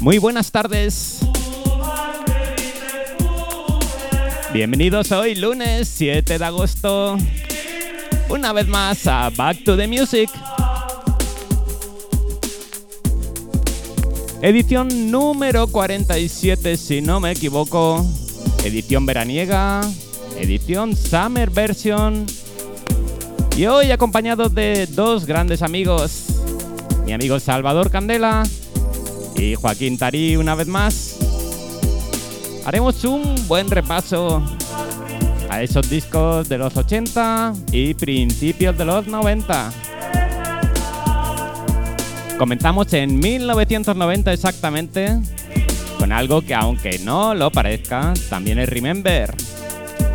Muy buenas tardes. Bienvenidos hoy lunes 7 de agosto. Una vez más a Back to the Music. Edición número 47 si no me equivoco. Edición veraniega. Edición Summer Version. Y hoy acompañado de dos grandes amigos. Mi amigo Salvador Candela y Joaquín Tarí una vez más. Haremos un buen repaso a esos discos de los 80 y principios de los 90. Comenzamos en 1990 exactamente con algo que aunque no lo parezca, también es Remember.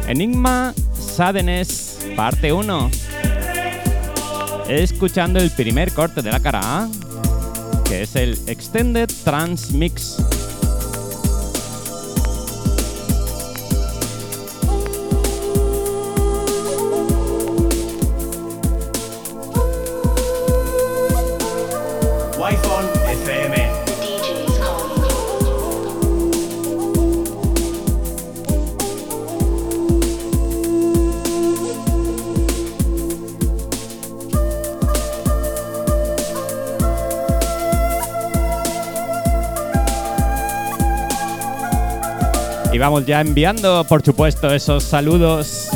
Enigma Sadness, parte 1. Escuchando el primer corte de la cara A, que es el Extended Trans vamos ya enviando, por supuesto, esos saludos.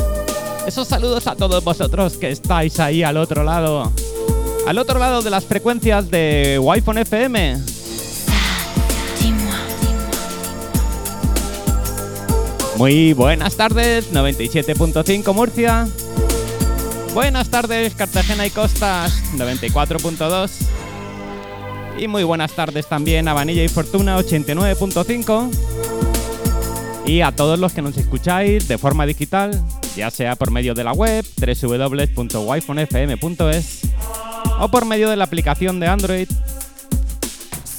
Esos saludos a todos vosotros que estáis ahí al otro lado. Al otro lado de las frecuencias de Wi-Fi FM. Muy buenas tardes, 97.5 Murcia. Buenas tardes, Cartagena y Costas, 94.2. Y muy buenas tardes también a y Fortuna, 89.5. Y a todos los que nos escucháis de forma digital, ya sea por medio de la web www.wifonfm.es o por medio de la aplicación de Android.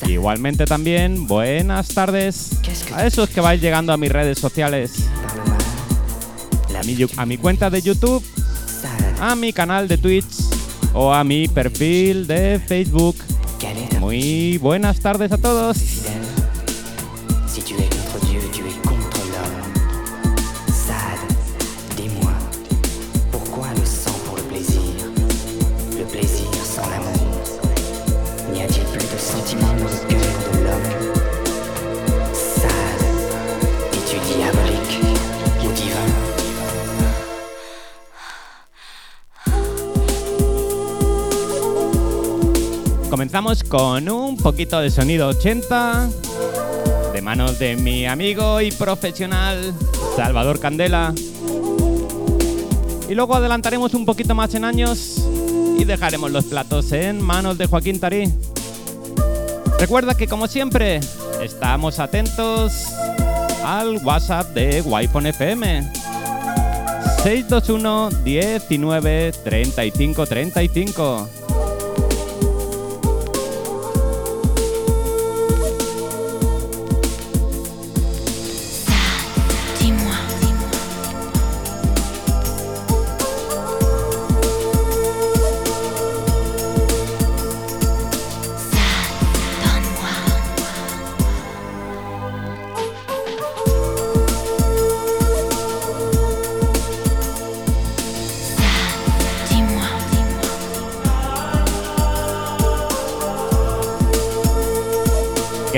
Igualmente también, buenas tardes a esos que vais llegando a mis redes sociales, a mi, a mi cuenta de YouTube, a mi canal de Twitch o a mi perfil de Facebook. Muy buenas tardes a todos. Comenzamos con un poquito de sonido 80 de manos de mi amigo y profesional Salvador Candela. Y luego adelantaremos un poquito más en años y dejaremos los platos en manos de Joaquín Tarí. Recuerda que como siempre estamos atentos al WhatsApp de Wi-Fi FM 621 19 35 35.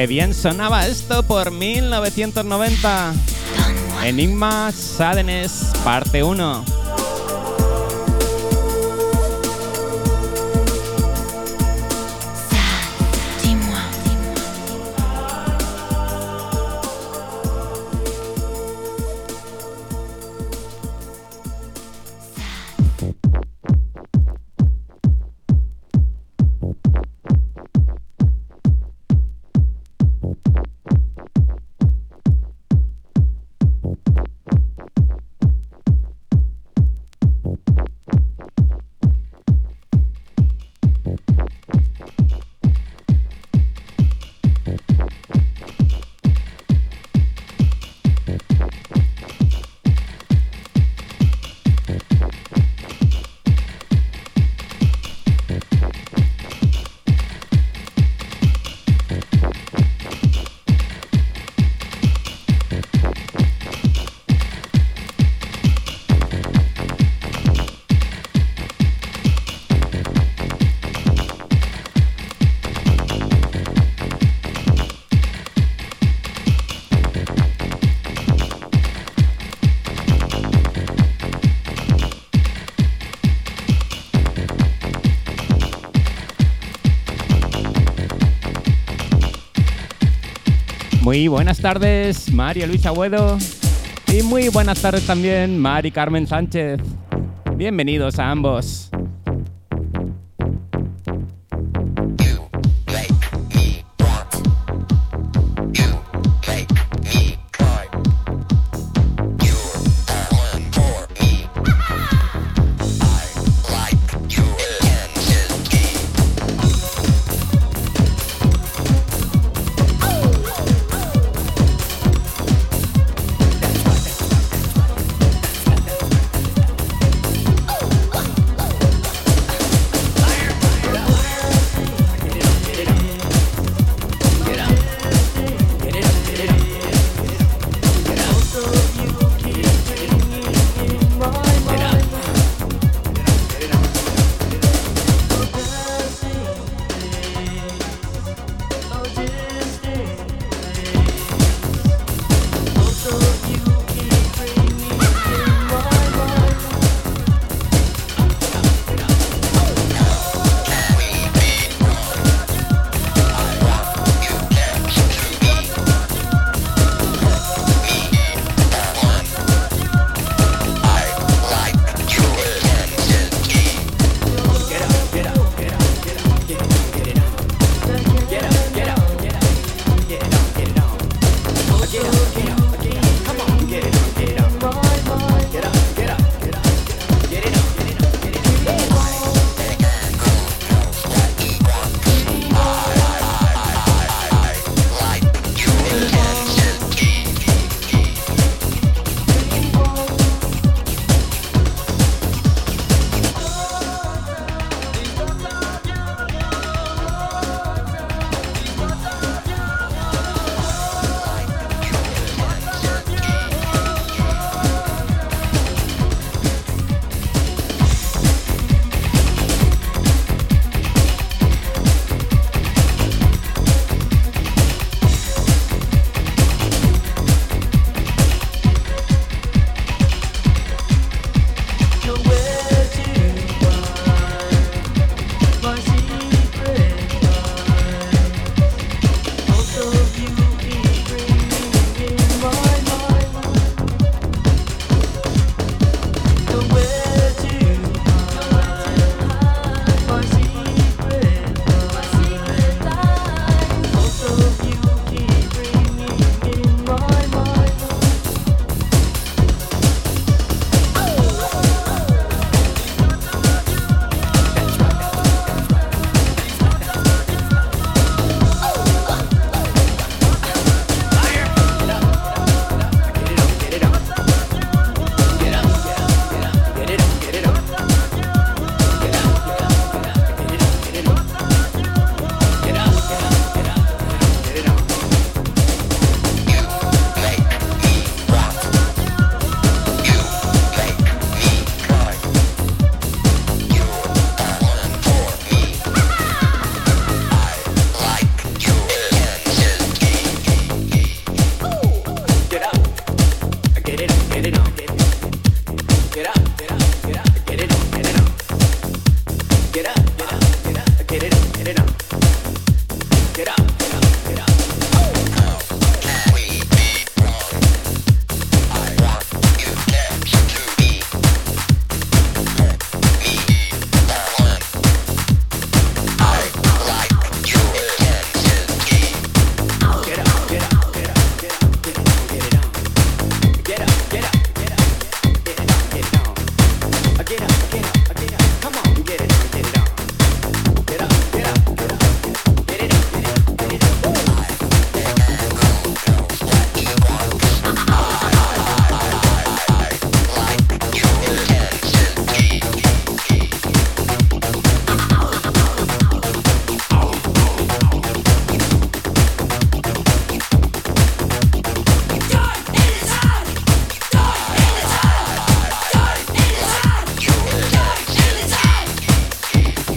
Qué bien sonaba esto por 1990. donne-moi, Enigma Sadness, parte 1. Muy buenas tardes, María Luisa Agüedo. Y muy buenas tardes también, Mari Carmen Sánchez. Bienvenidos a ambos.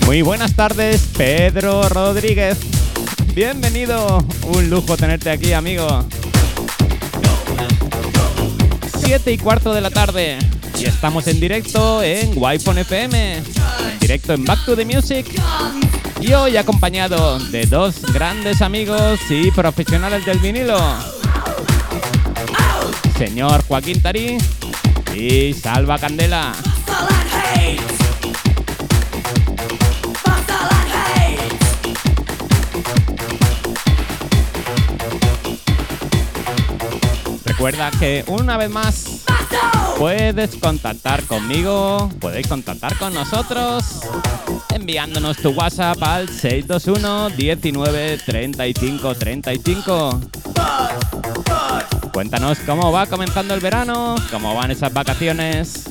Muy buenas tardes, Pedro Rodríguez. Bienvenido, un lujo tenerte aquí, amigo. Siete y cuarto de la tarde y estamos en directo en Wi-Fi FM, directo en Back to the Music. Y hoy acompañado de dos grandes amigos y profesionales del vinilo. Señor Joaquín Tarí y Salva Candela. Recuerda que una vez más puedes contactar conmigo, podéis contactar con nosotros enviándonos tu WhatsApp al 621 19 35 35. Cuéntanos cómo va comenzando el verano, cómo van esas vacaciones.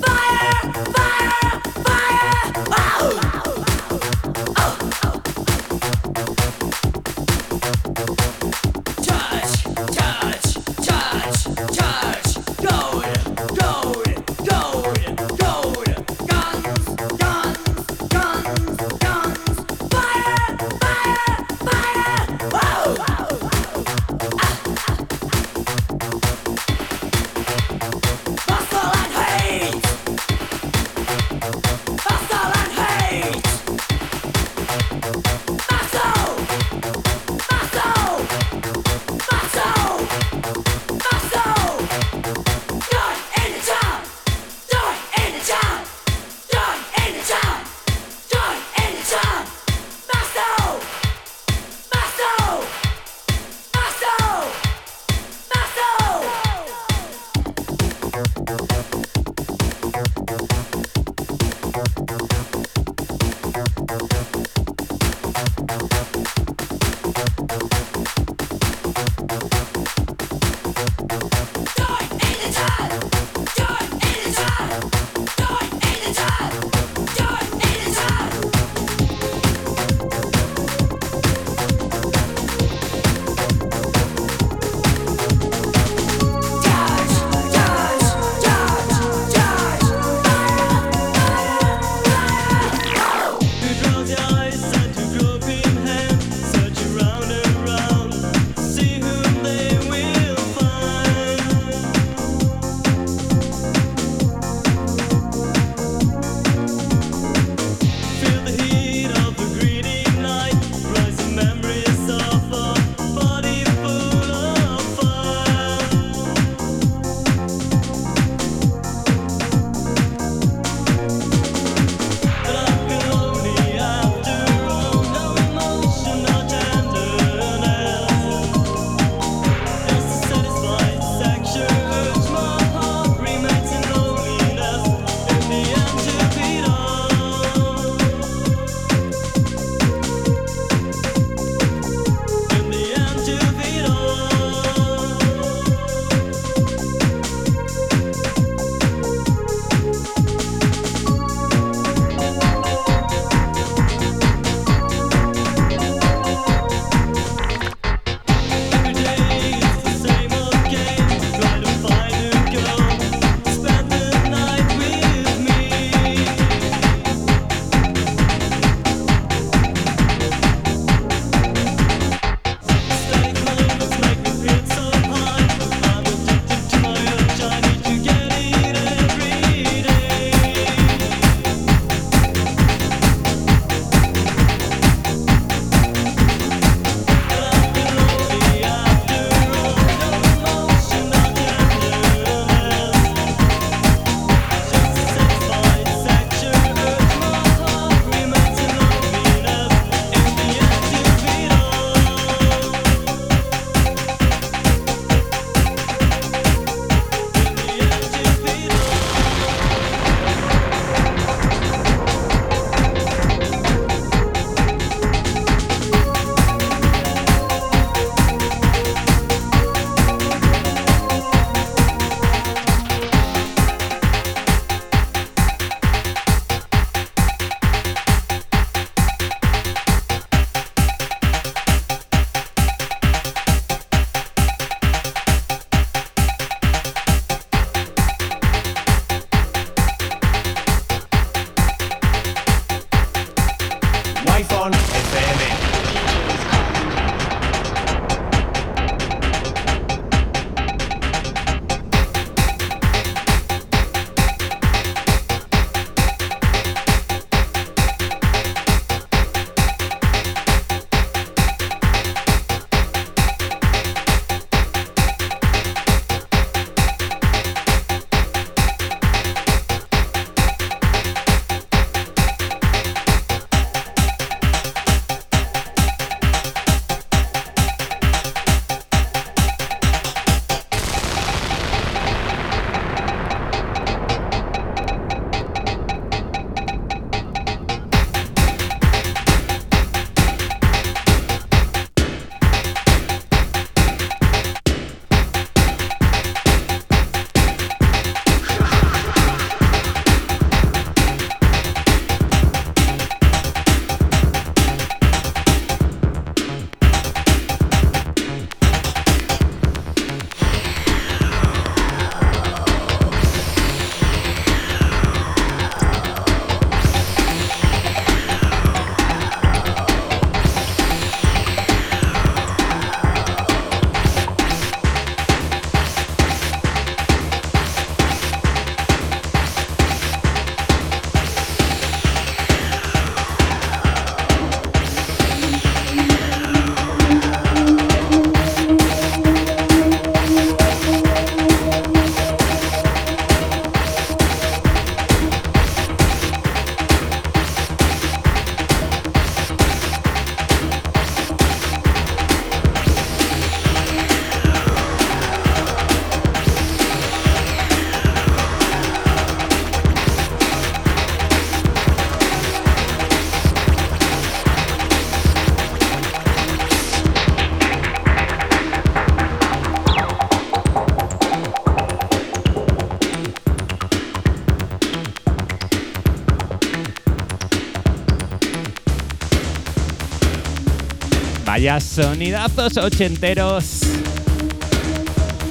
Vaya sonidazos ochenteros.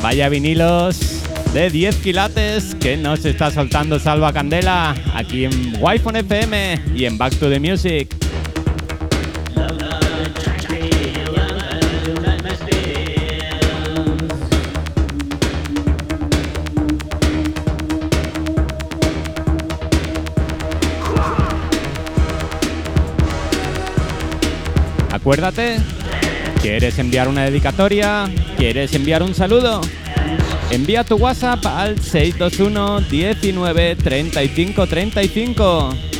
Vaya vinilos de 10 quilates que nos está soltando Salva Candela aquí en Wi-Fi FM y en Back to the Music. Acuérdate, ¿quieres enviar una dedicatoria? ¿Quieres enviar un saludo? Envía tu WhatsApp al 621 19 35 35.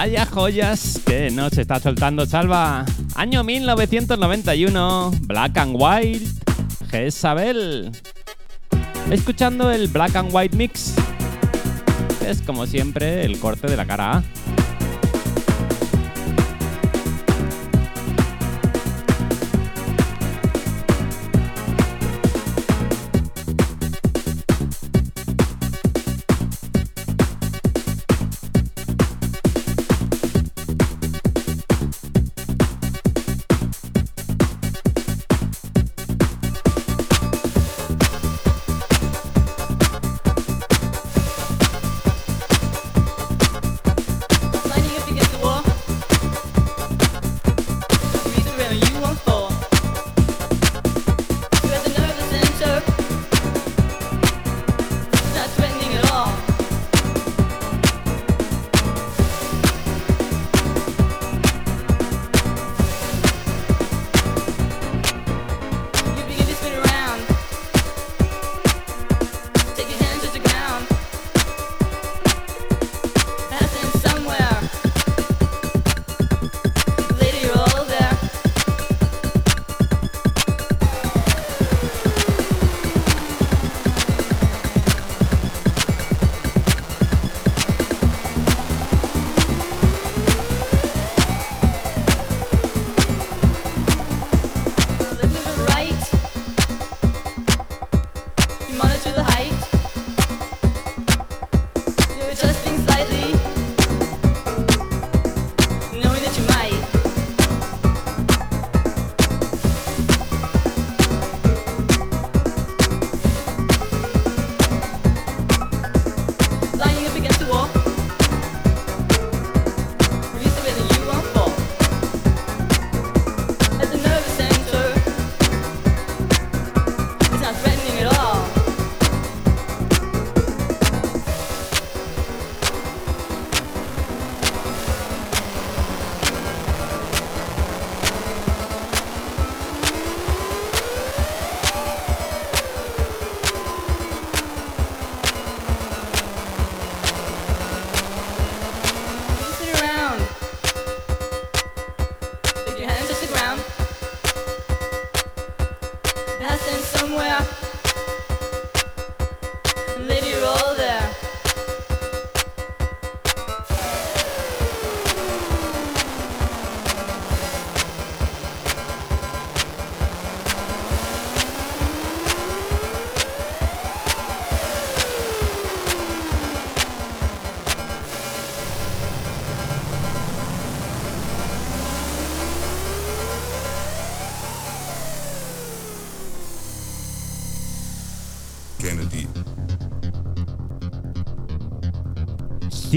Vaya joyas que nos está soltando Salva. Año 1991, Black and White, Jezabel. Escuchando el Black and White Mix. Es como siempre el corte de la cara A.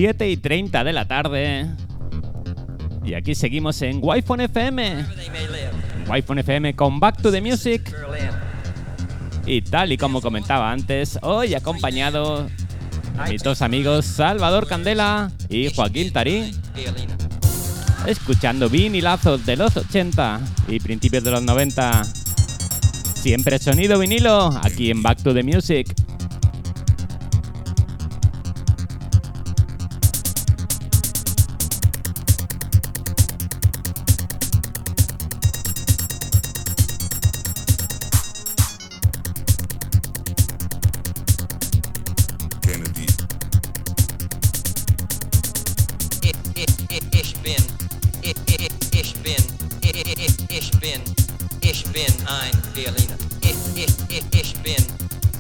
7 y 30 de la tarde. Y aquí seguimos en Wi-Fi FM. Wi-Fi FM con Back to the Music. Y tal y como comentaba antes, hoy acompañado de mis dos amigos Salvador Candela y Joaquín Tarí. Escuchando vinilazos de los 80 y principios de los 90. Siempre sonido vinilo aquí en Back to the Music. Bin ein Berliner. Ich, ich, ich, ich bin,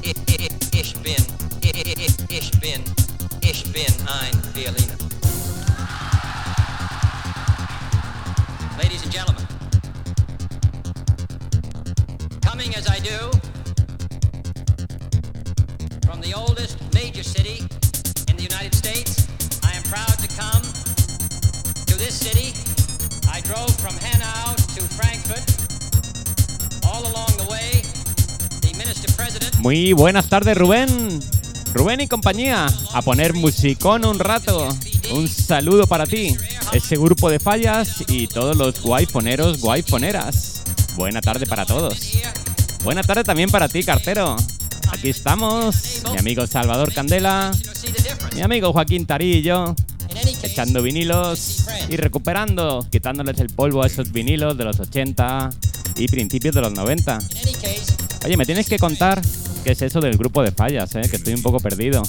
ich, ich, ich bin, ich, ich, ich bin, ich bin ein Berliner. Ladies and gentlemen, coming as I do from the oldest major city in the United States, I am proud to come to this city. I drove from Hanau to Frankfurt. Muy buenas tardes, Rubén. Rubén y compañía, a poner musicón un rato. Un saludo para ti, ese grupo de fallas y todos los guayfoneros, guayfoneras. Buena tarde para todos. Buena tarde también para ti, cartero. Aquí estamos, mi amigo Salvador Candela, mi amigo Joaquín Tarillo, echando vinilos y recuperando, quitándoles el polvo a esos vinilos de los 80 y principios de los 90. in any case, Oye, me tienes que contar qué es eso del grupo de fallas, ¿eh? que estoy un poco perdido.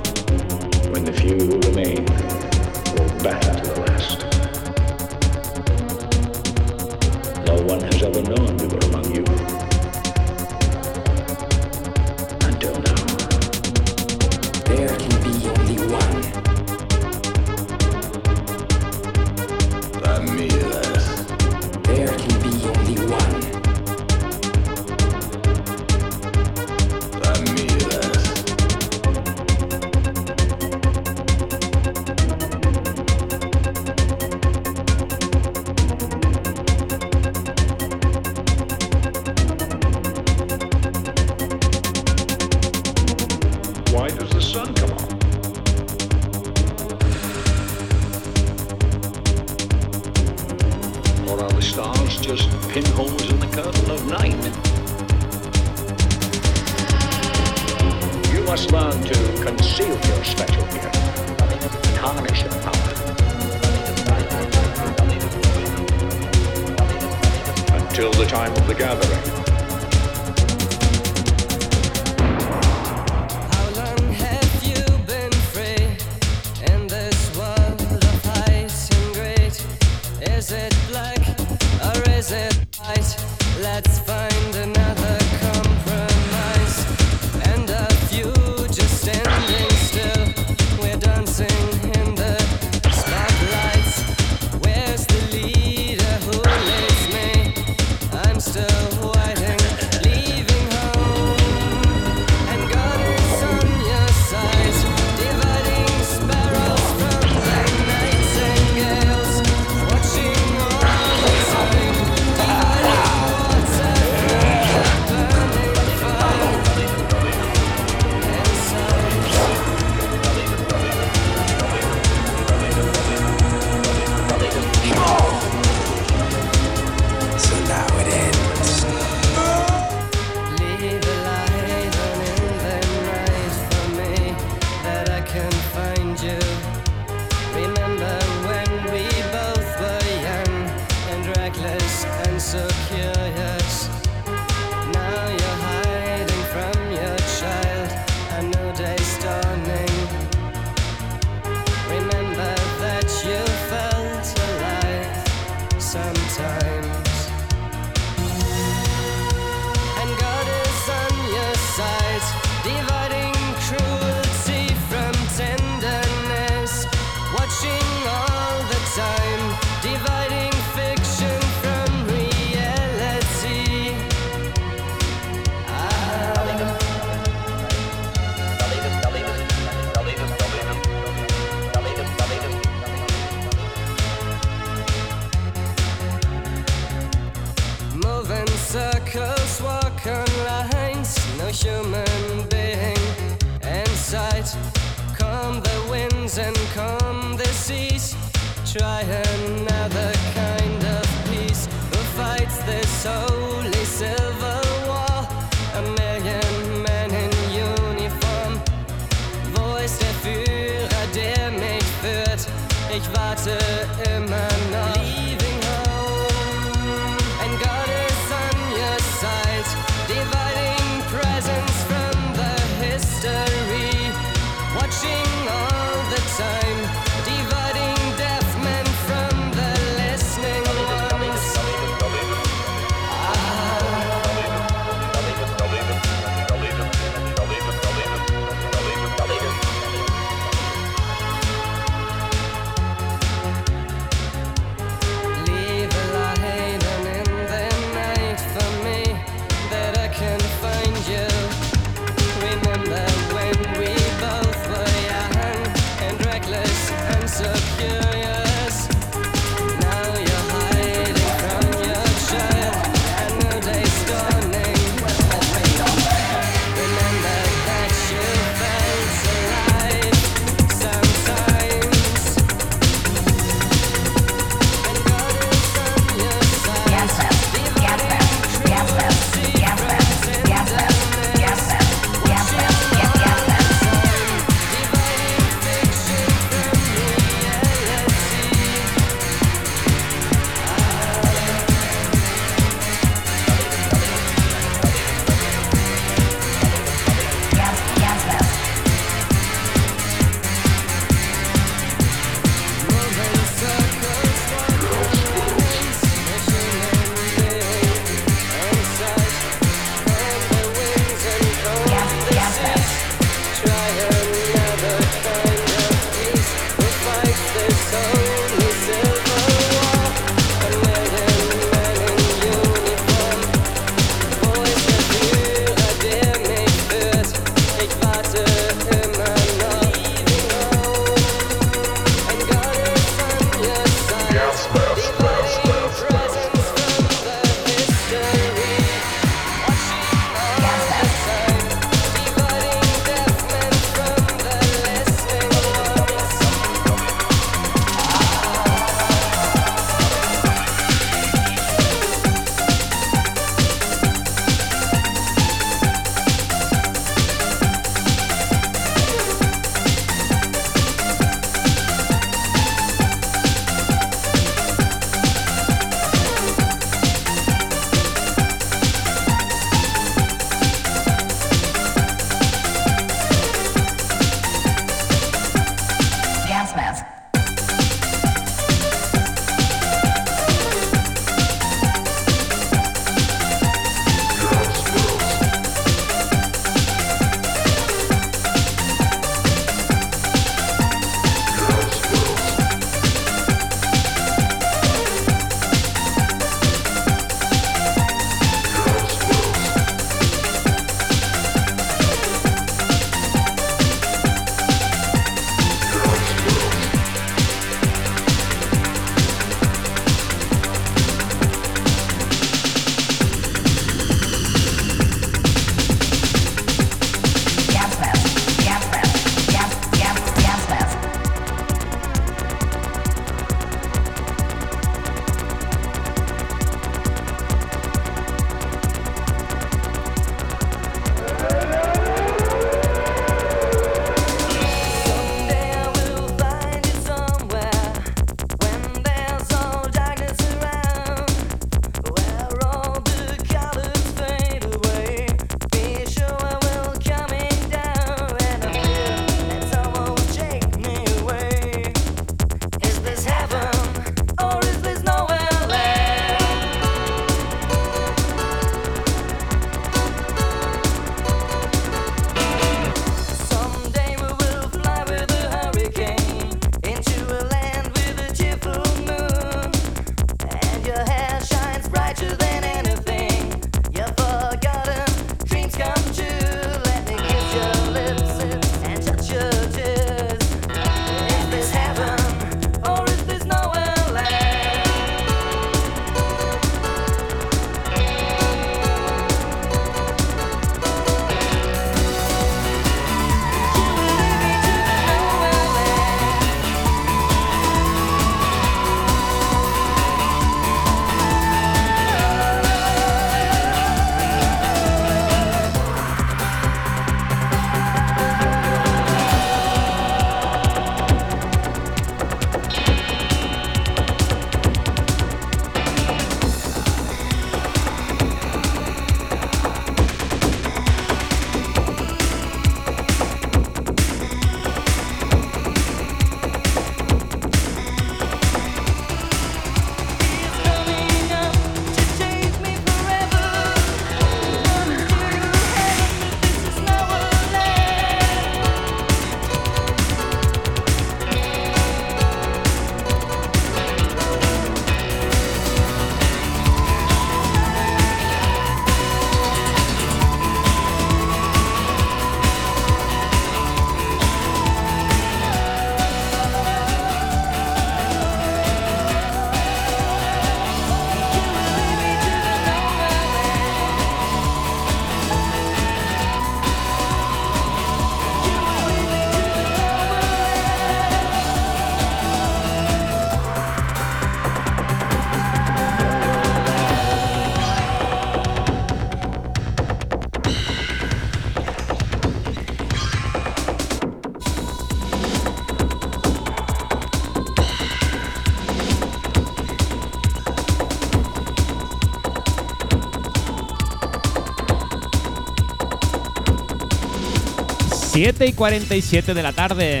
7 y 47 de la tarde.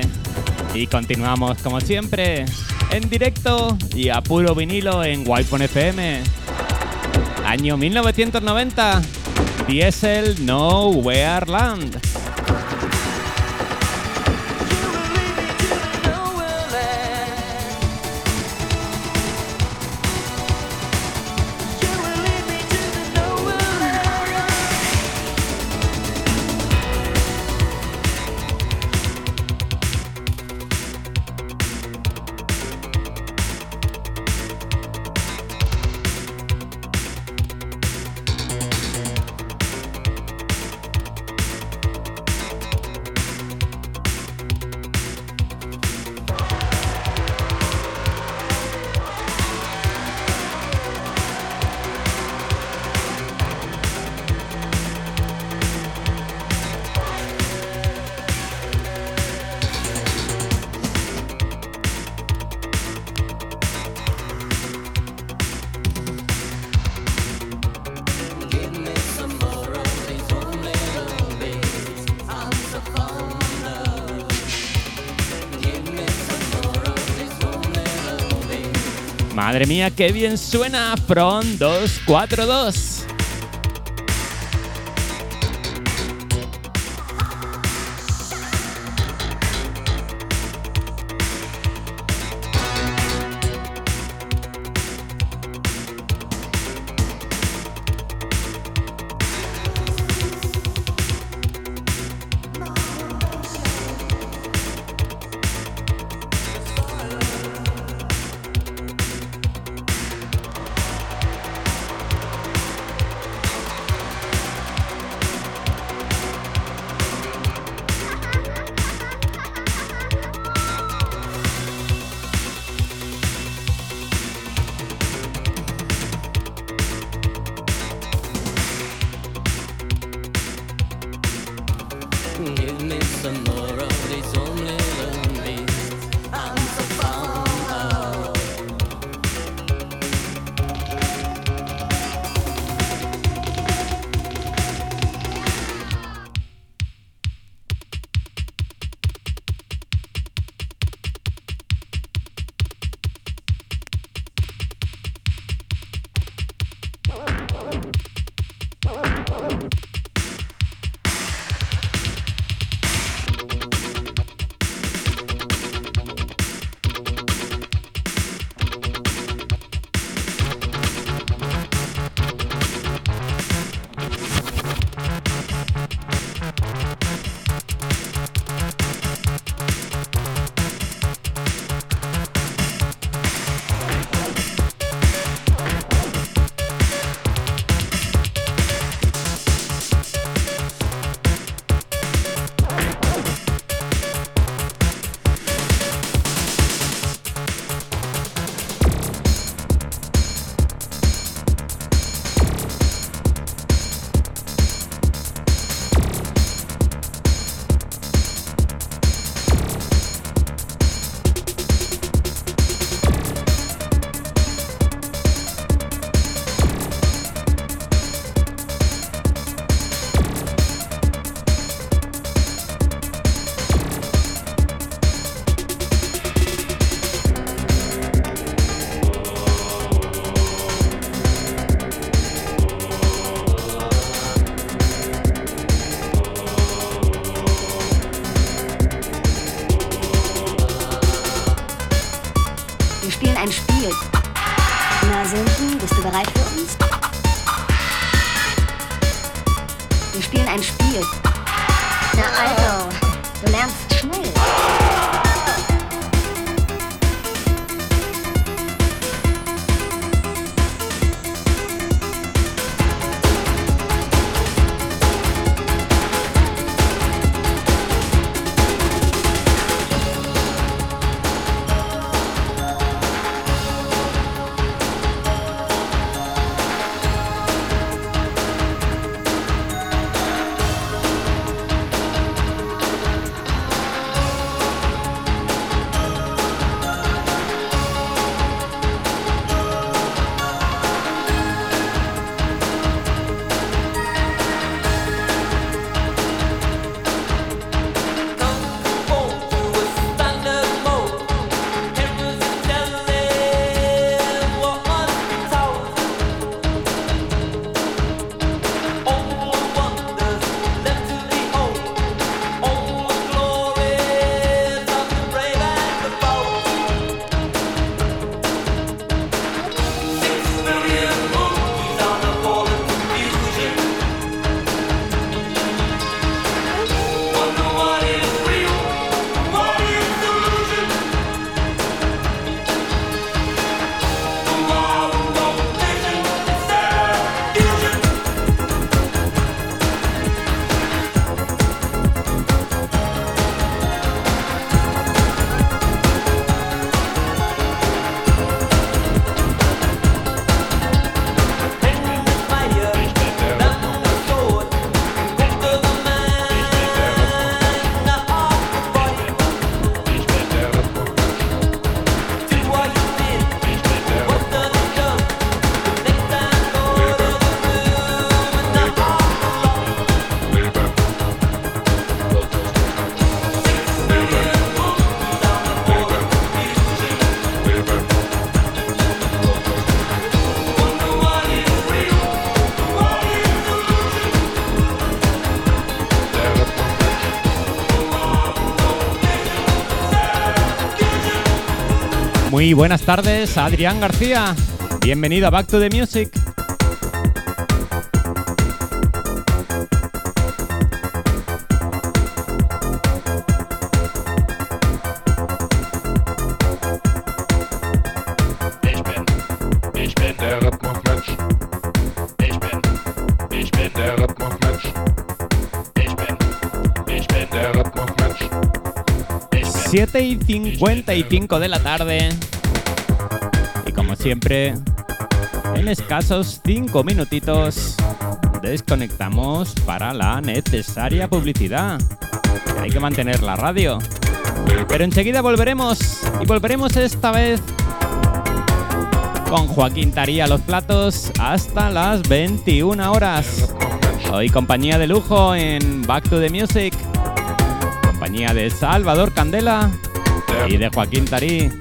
Y continuamos como siempre, en directo y a puro vinilo en Wi-Fi FM. Año 1990. Diesel Nowhere Land. Madre mía, qué bien suena Front 242. Muy buenas tardes, Adrián García. Bienvenido a Back to the Music. 7 y 55 de la tarde. Siempre, en escasos 5 minutitos, desconectamos para la necesaria publicidad. Hay que mantener la radio. Pero enseguida volveremos. Y volveremos esta vez con Joaquín Taría los platos hasta las 21 horas. Hoy compañía de lujo en Back to the Music. Compañía de Salvador Candela y de Joaquín Tarí.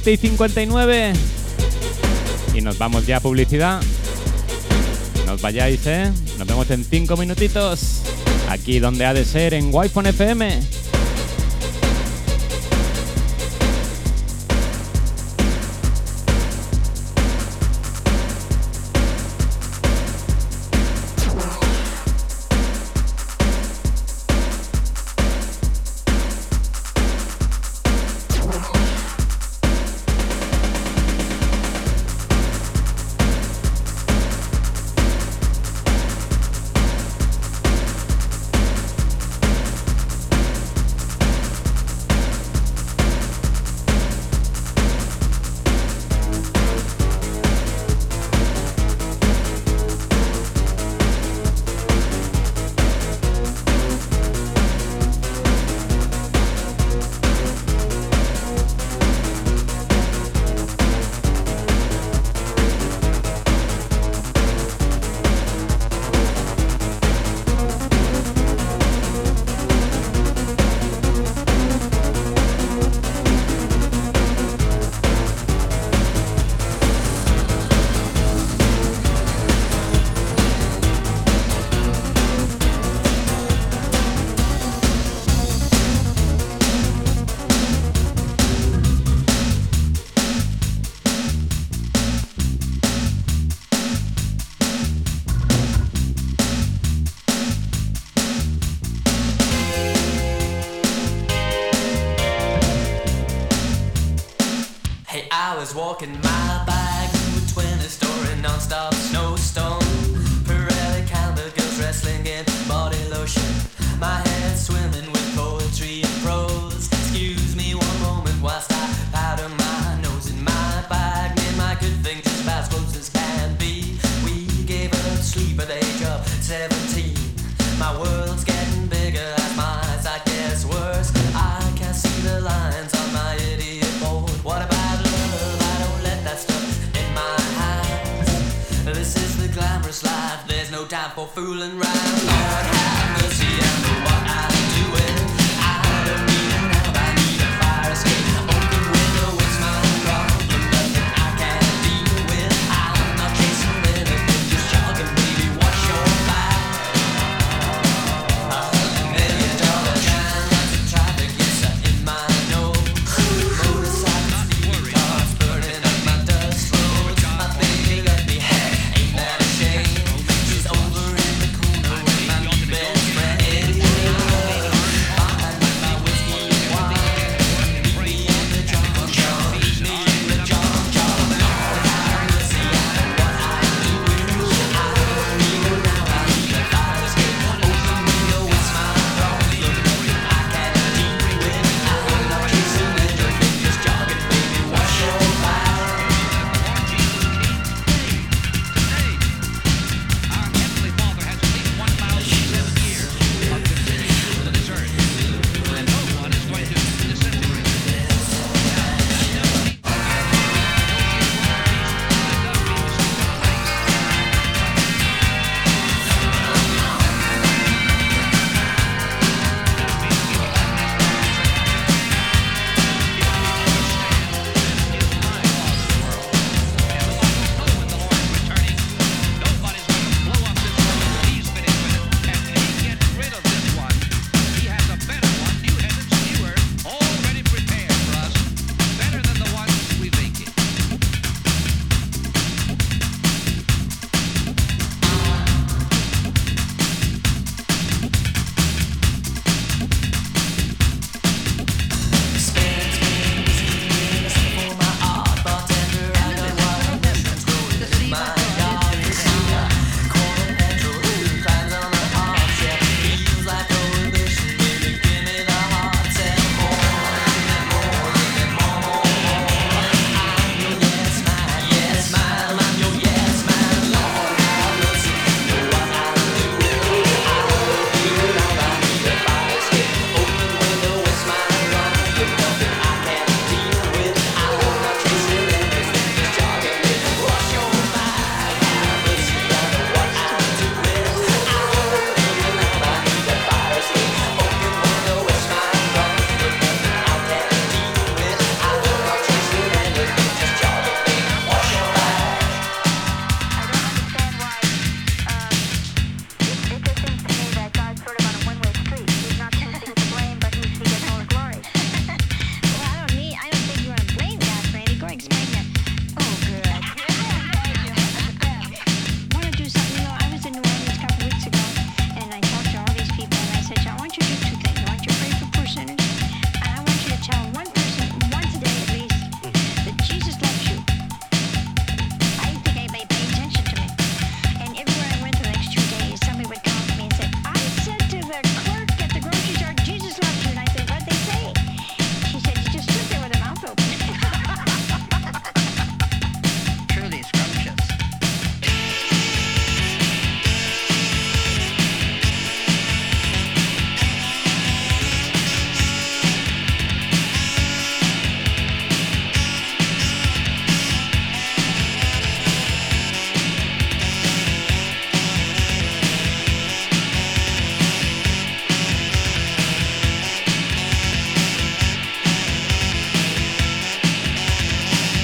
7 y 59. Y nos vamos ya a publicidad. No os vayáis, ¿eh? Nos vemos en 5 minutitos. Aquí donde ha de ser, en Wi-Fi FM.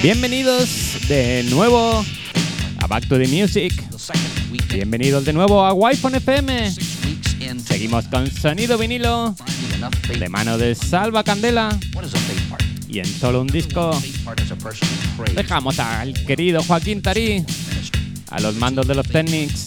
Bienvenidos de nuevo a Back to the Music. Bienvenidos de nuevo a Wi-Fi FM. Seguimos con sonido vinilo de mano de Salva Candela. Y en solo un disco dejamos al querido Joaquín Tarí a los mandos de los Technics.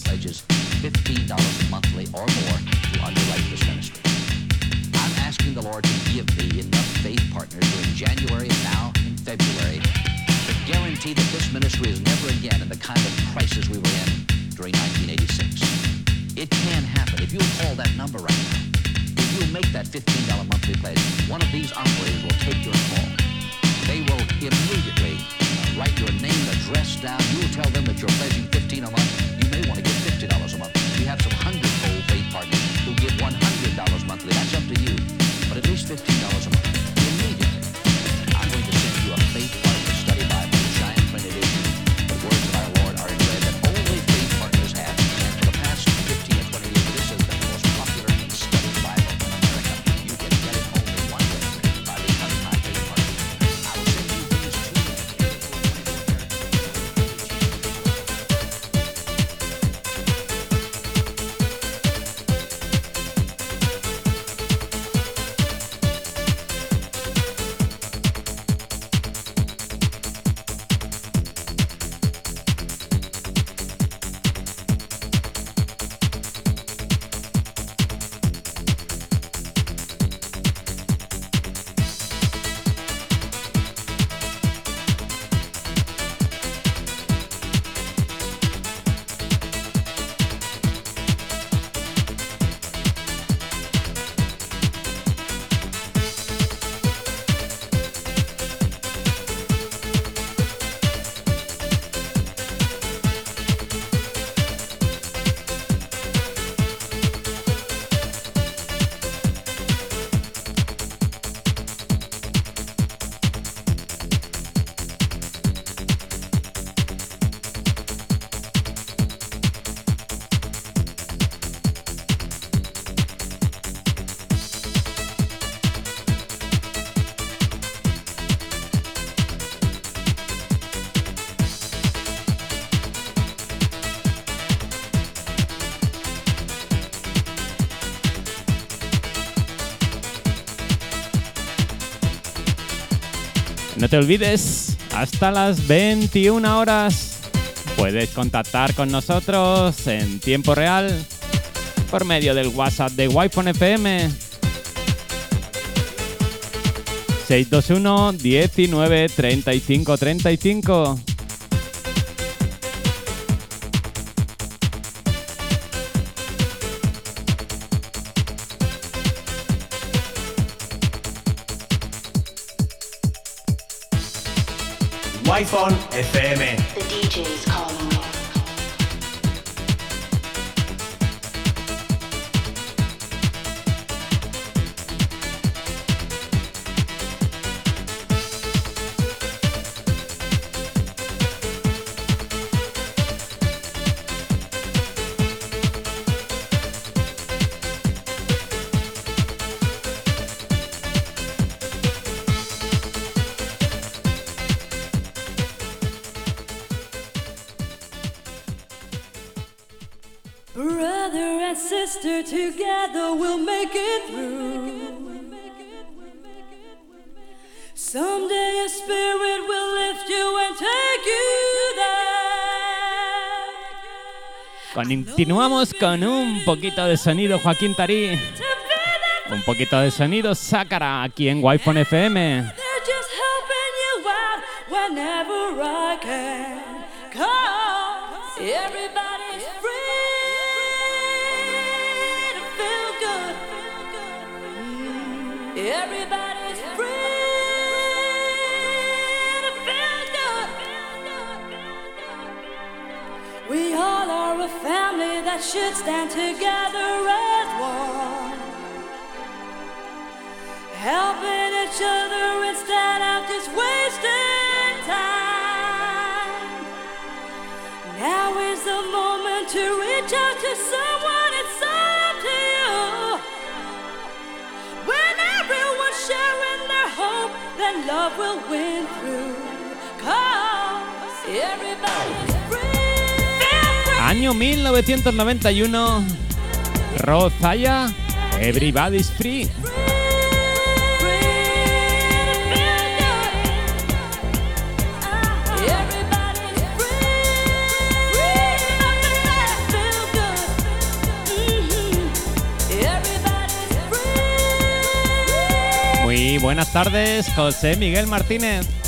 Te olvides, hasta las 21 horas puedes contactar con nosotros en tiempo real por medio del WhatsApp de Wi-Fi FM 621 19 35 35. Wi-Fi FM. The DJ's Continuamos con un poquito de sonido Joaquín Tarí. Un poquito de sonido Sácara aquí en Wi-Fi FM. They're We all are a family that should stand together as one helping each other instead of just wasting time. Now is the moment to reach out to someone, up to you. When everyone's sharing their hope, then love will win through. 'Cause Año 1991. Rozaya, Everybody's Free. Muy buenas tardes, José Miguel Martínez.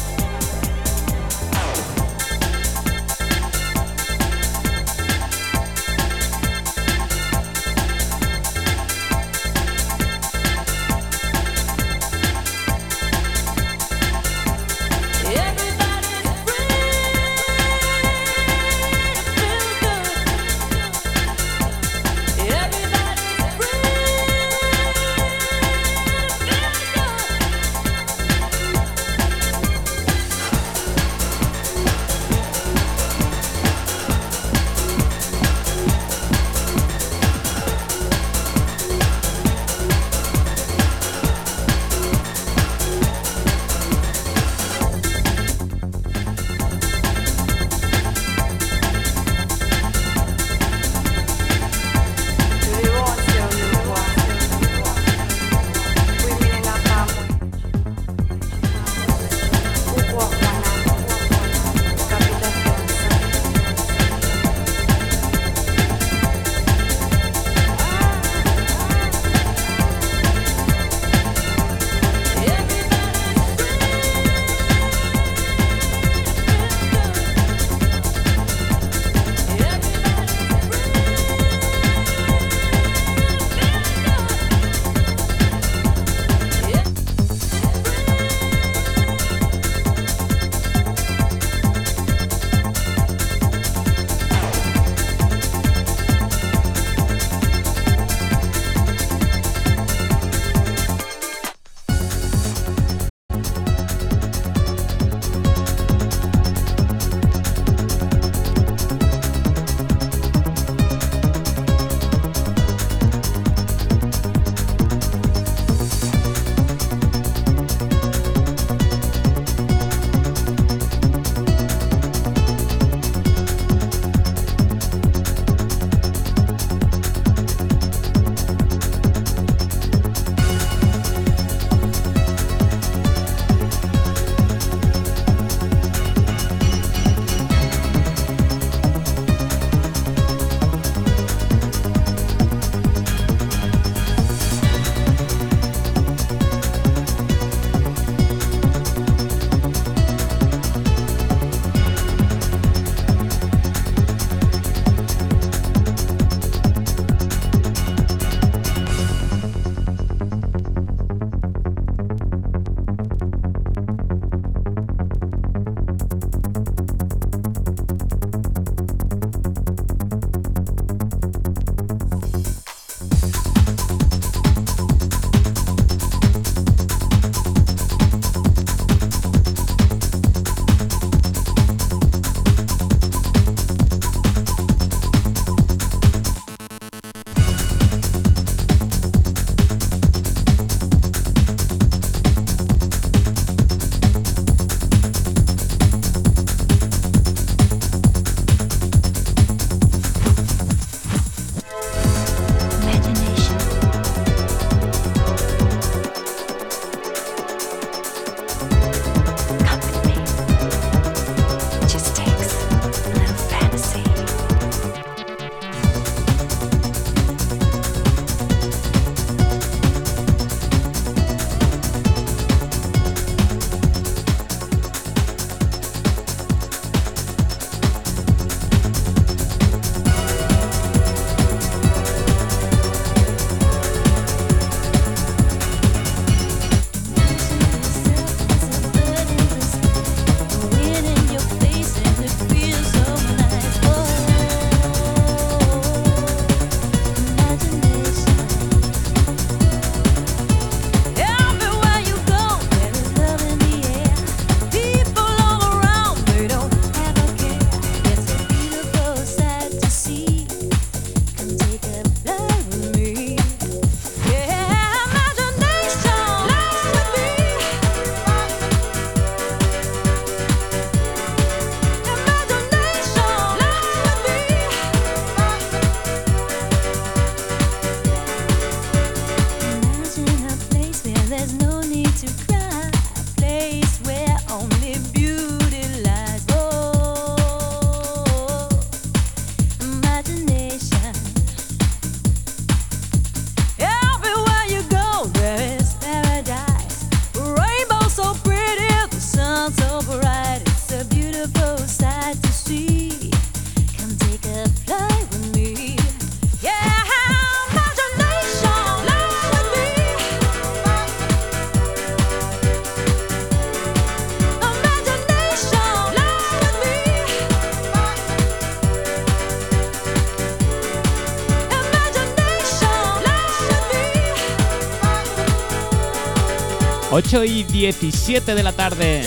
8 y 17 de la tarde.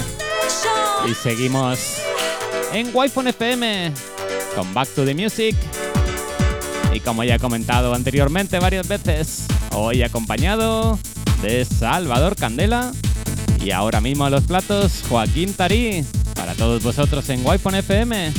Y seguimos en Wi-Fi FM con Back to the Music. Y como ya he comentado anteriormente varias veces, hoy acompañado de Salvador Candela y ahora mismo a los platos Joaquín Tarí para todos vosotros en Wi-Fi FM.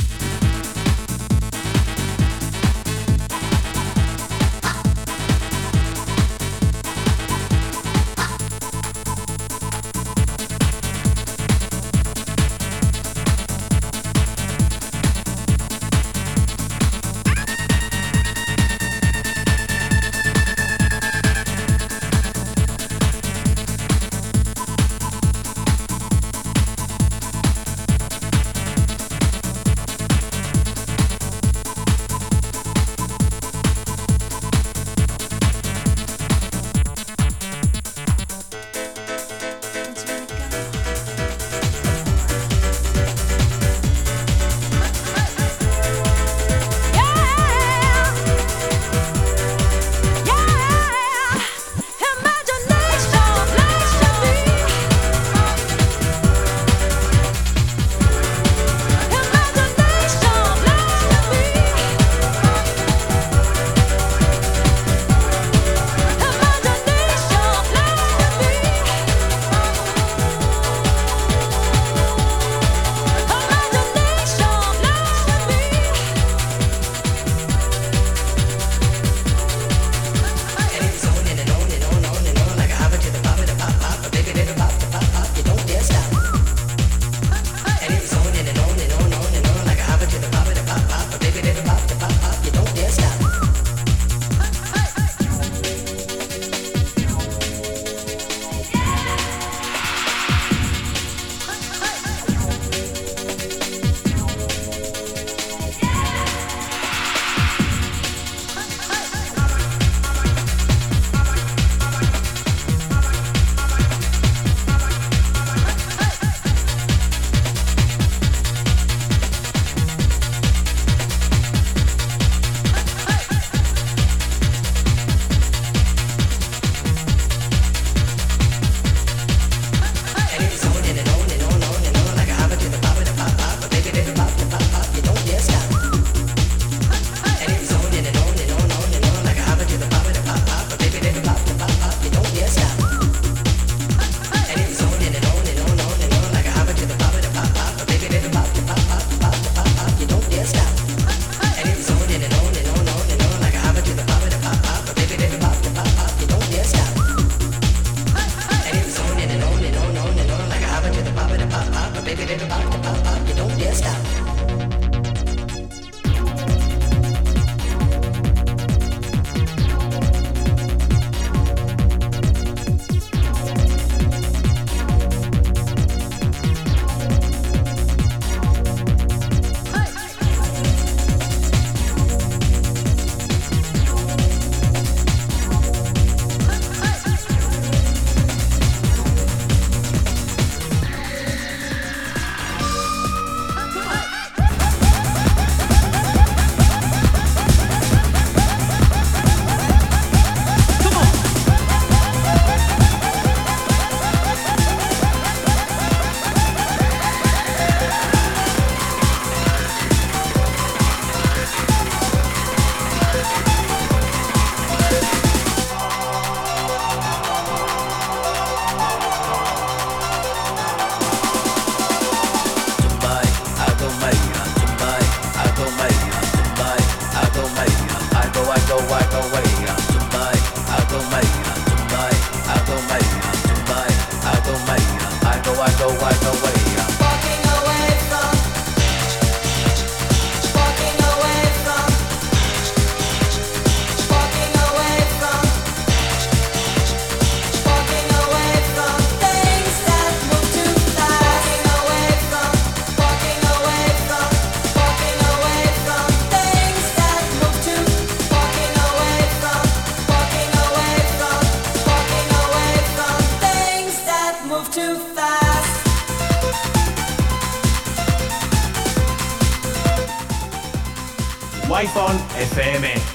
FM.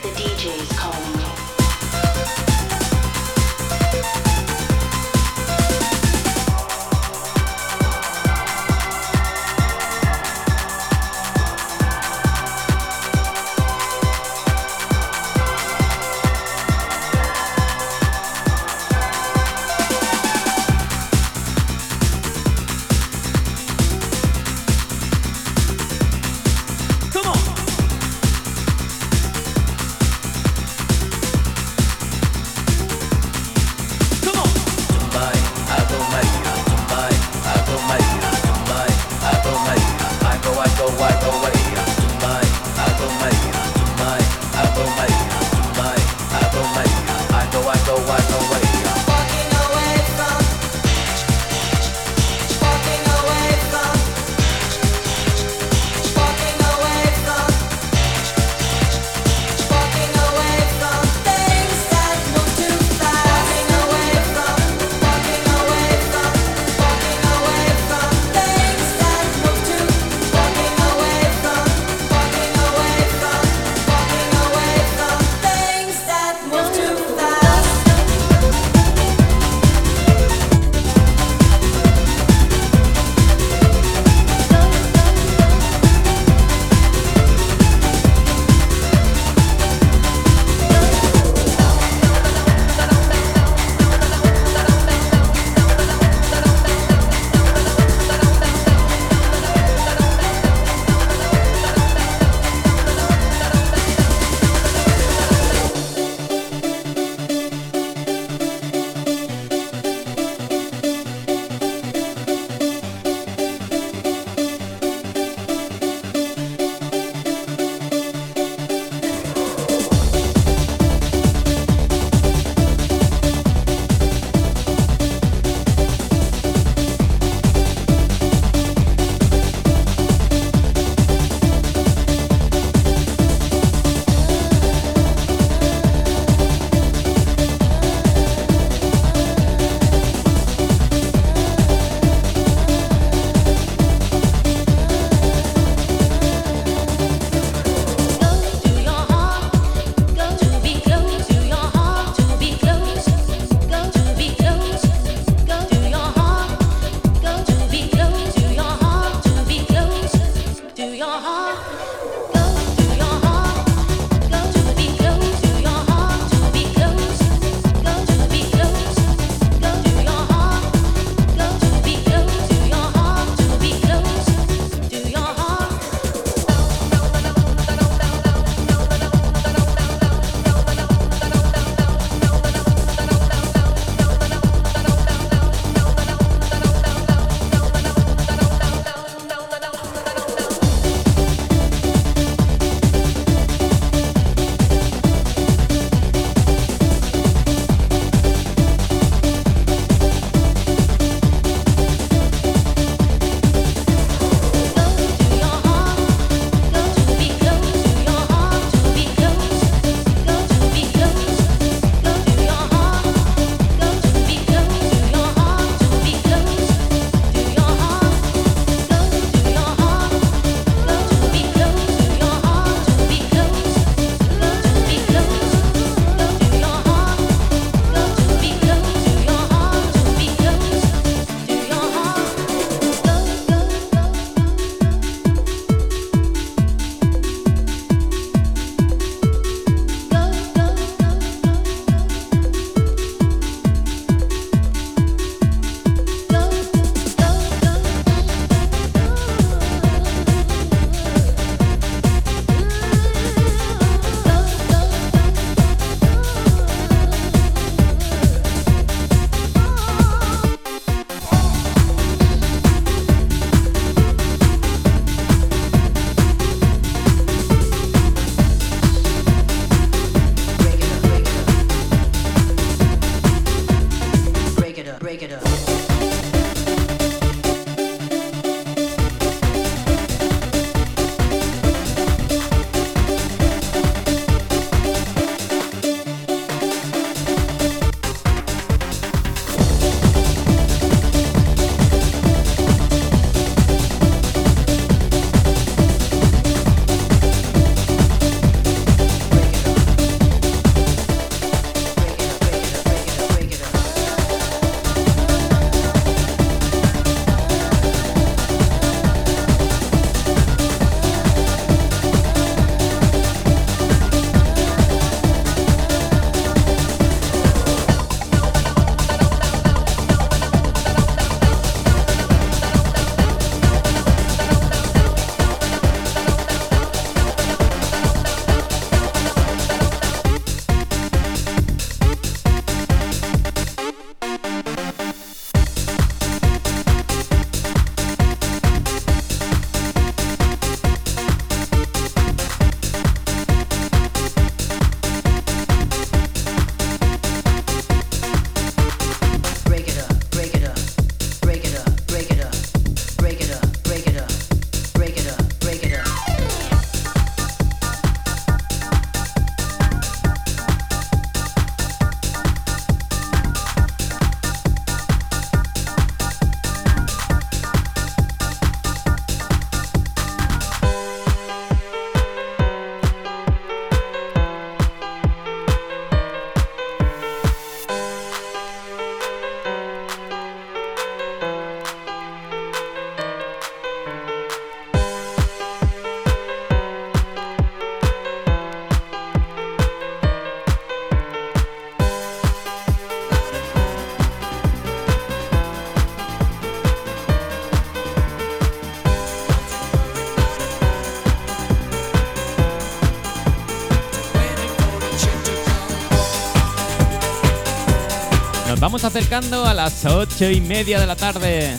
Acercando a las ocho y media de la tarde.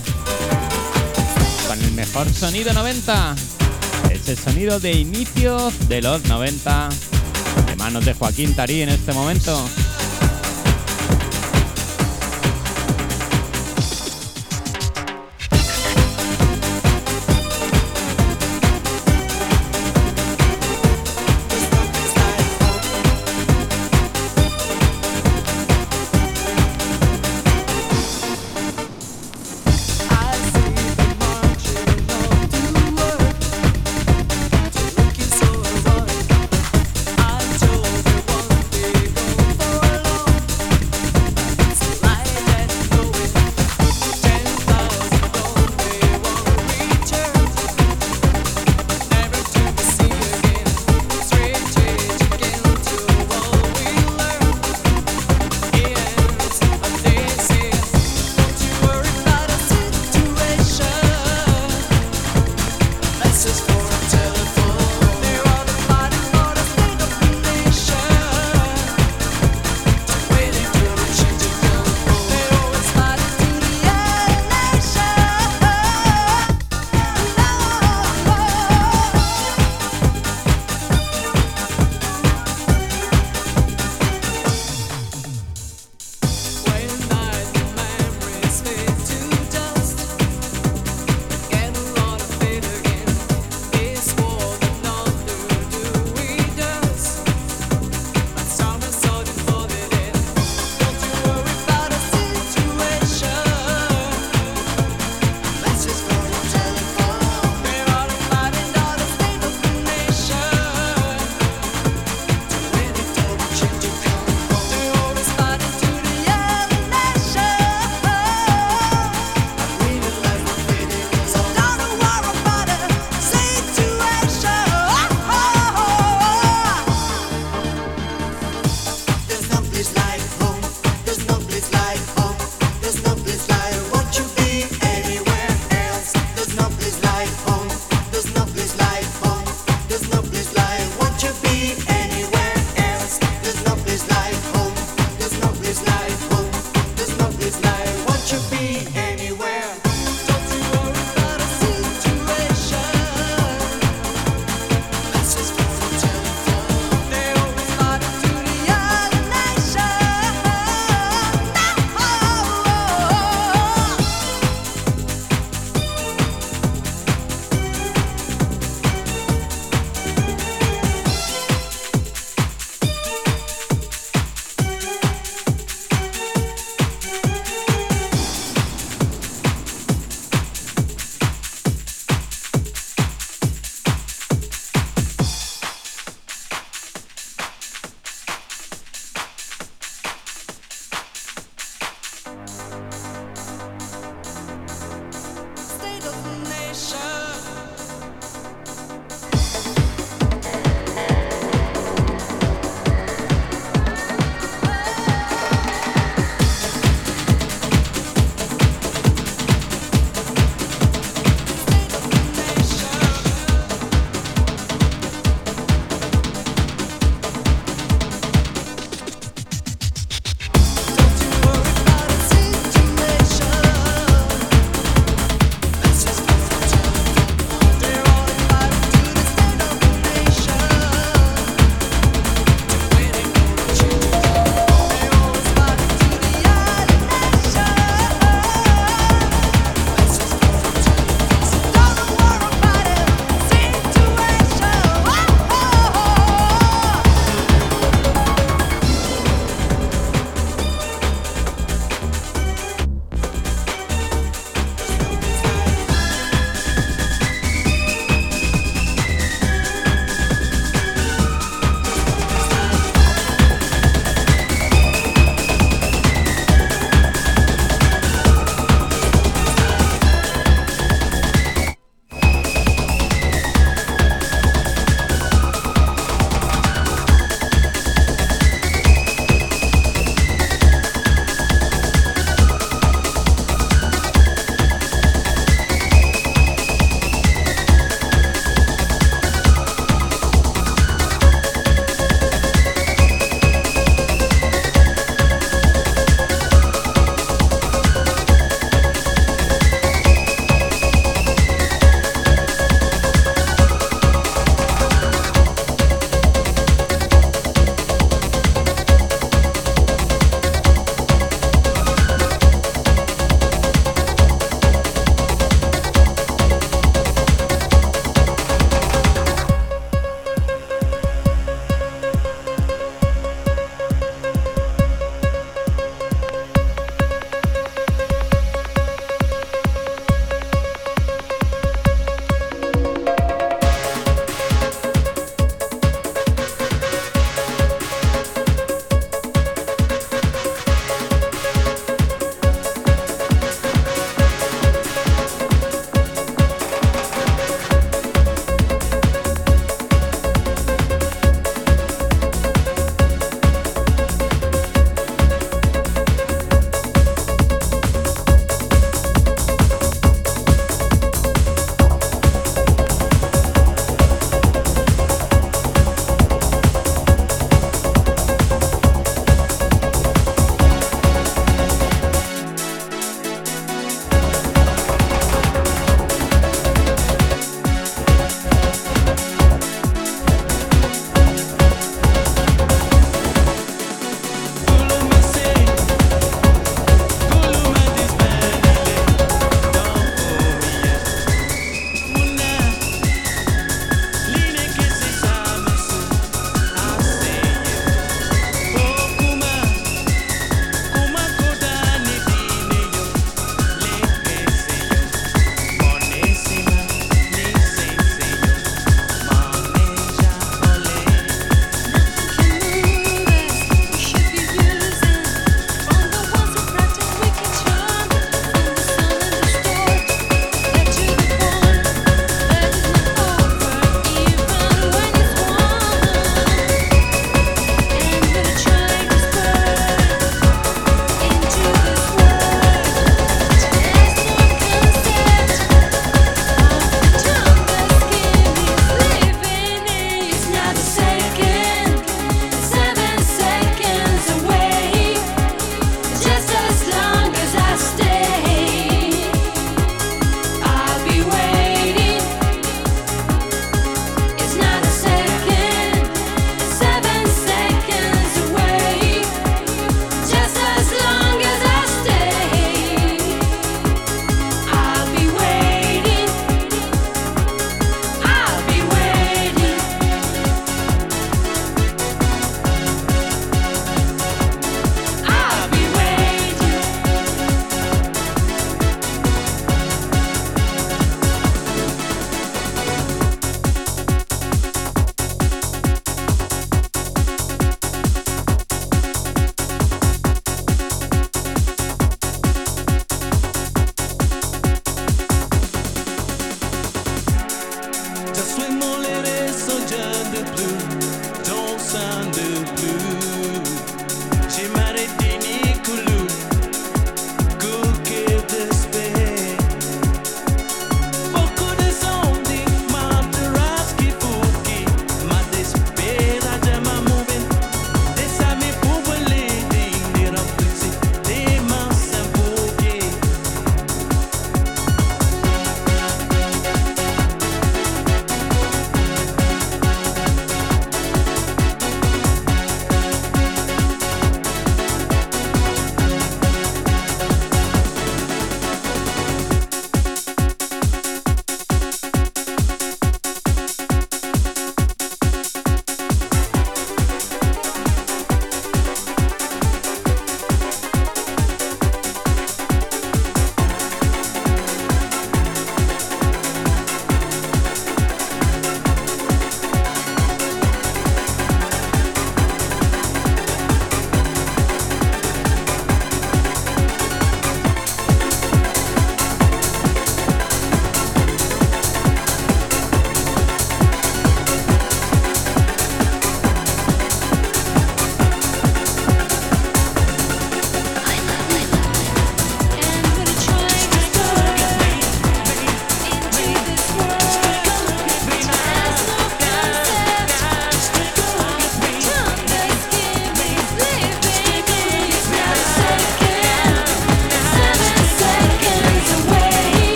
Con el mejor sonido 90. Ese sonido de inicio de los 90. De manos de Joaquín Tarí en este momento.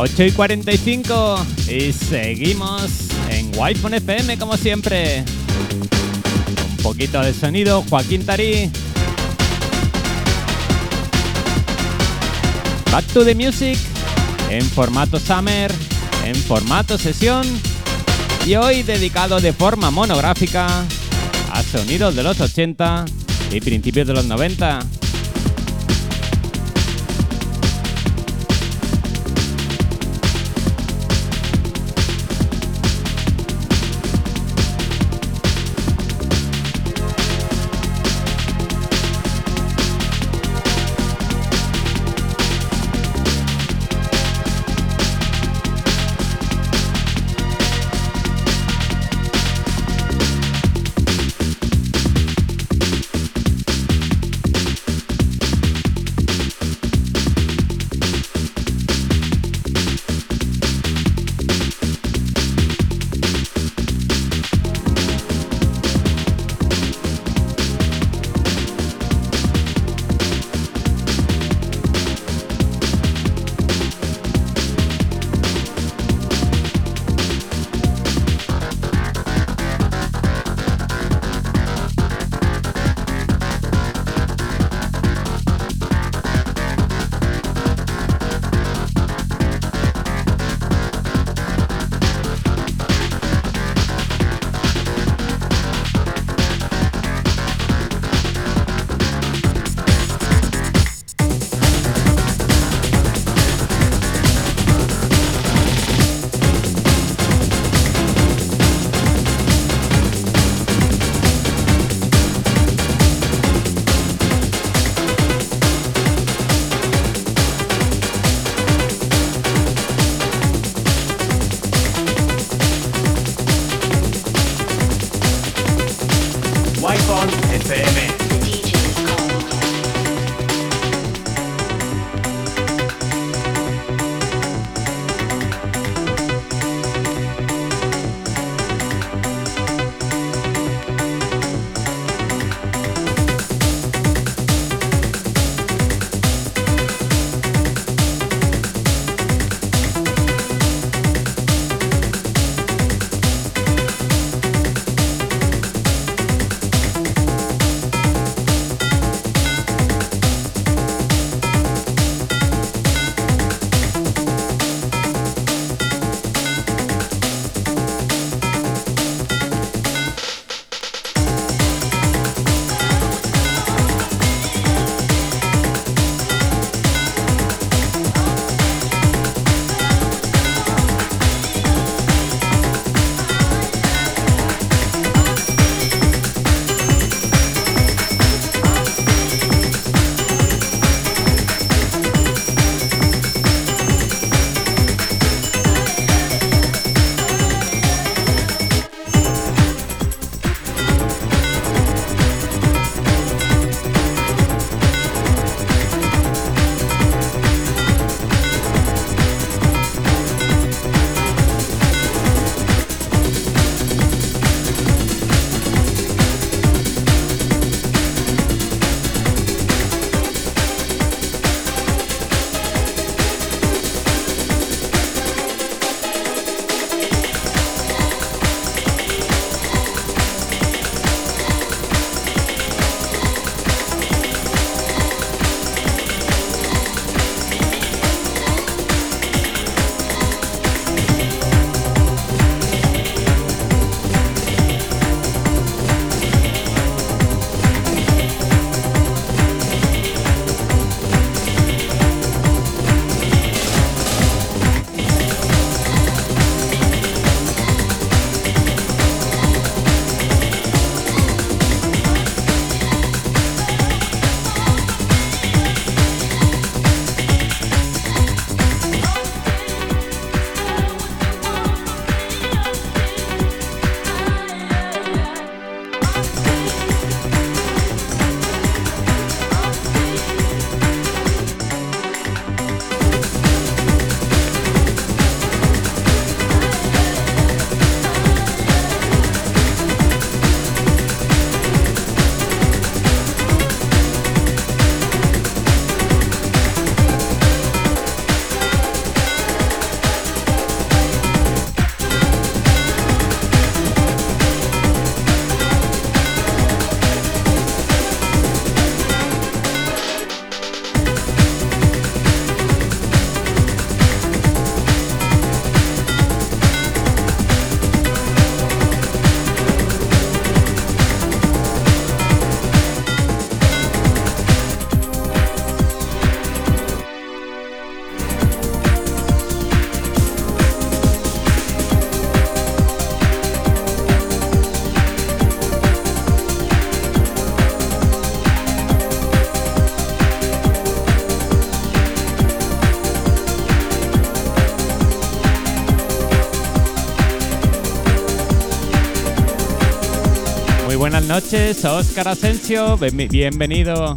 8 y 45 y seguimos en Wi-Fi FM como siempre. Un poquito de sonido, Joaquín Tarí. Back to the Music en formato Summer, en formato sesión y hoy dedicado de forma monográfica a sonidos de los 80 y principios de los 90. Noches, Oscar Asensio. Bien- Bienvenido.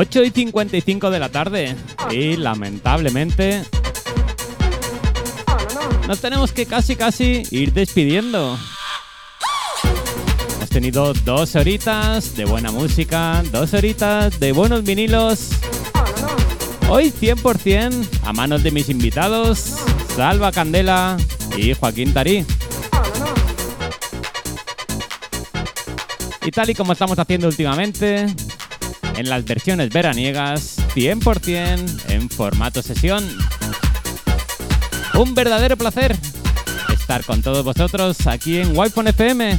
8 y 55 de la tarde. Y lamentablemente nos tenemos que casi casi ir despidiendo. Hemos tenido dos horitas de buena música, dos horitas de buenos vinilos. Hoy 100% a manos de mis invitados, Salva Candela y Joaquín Tarí. Y tal y como estamos haciendo últimamente, en las versiones veraniegas, 100% en formato sesión. Un verdadero placer estar con todos vosotros aquí en wi FM.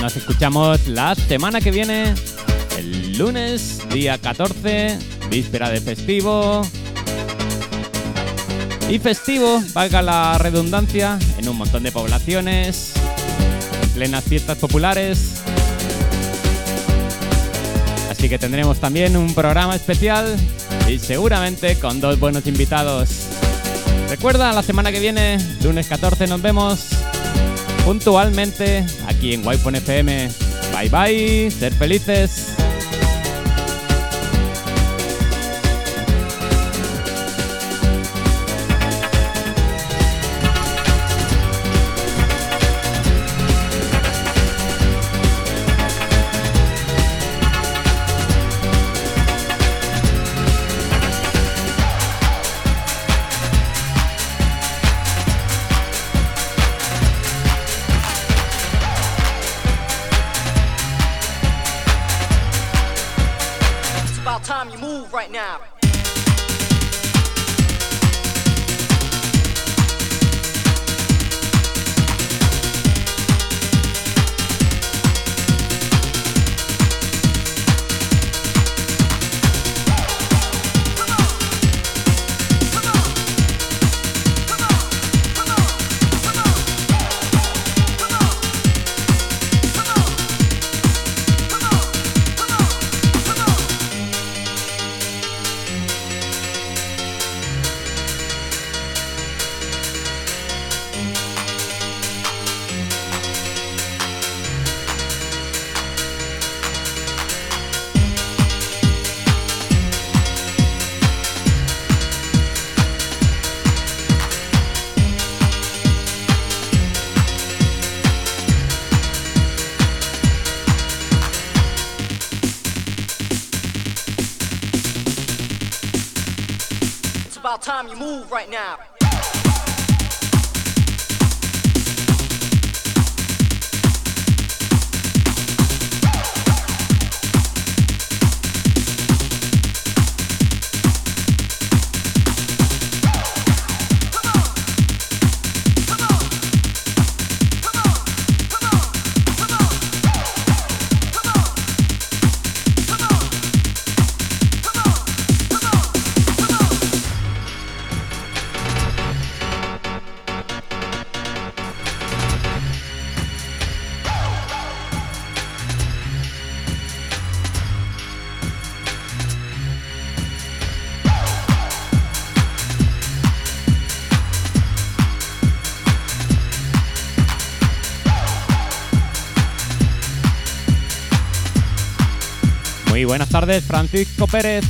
Nos escuchamos la semana que viene, el lunes, día 14, víspera de festivo. Y festivo, valga la redundancia, en un montón de poblaciones, en plenas fiestas populares. Así que tendremos también un programa especial y seguramente con dos buenos invitados. Recuerda, la semana que viene, lunes 14, nos vemos puntualmente aquí en wi FM. Bye bye, ser felices. Right now. Buenas tardes, Francisco Pérez.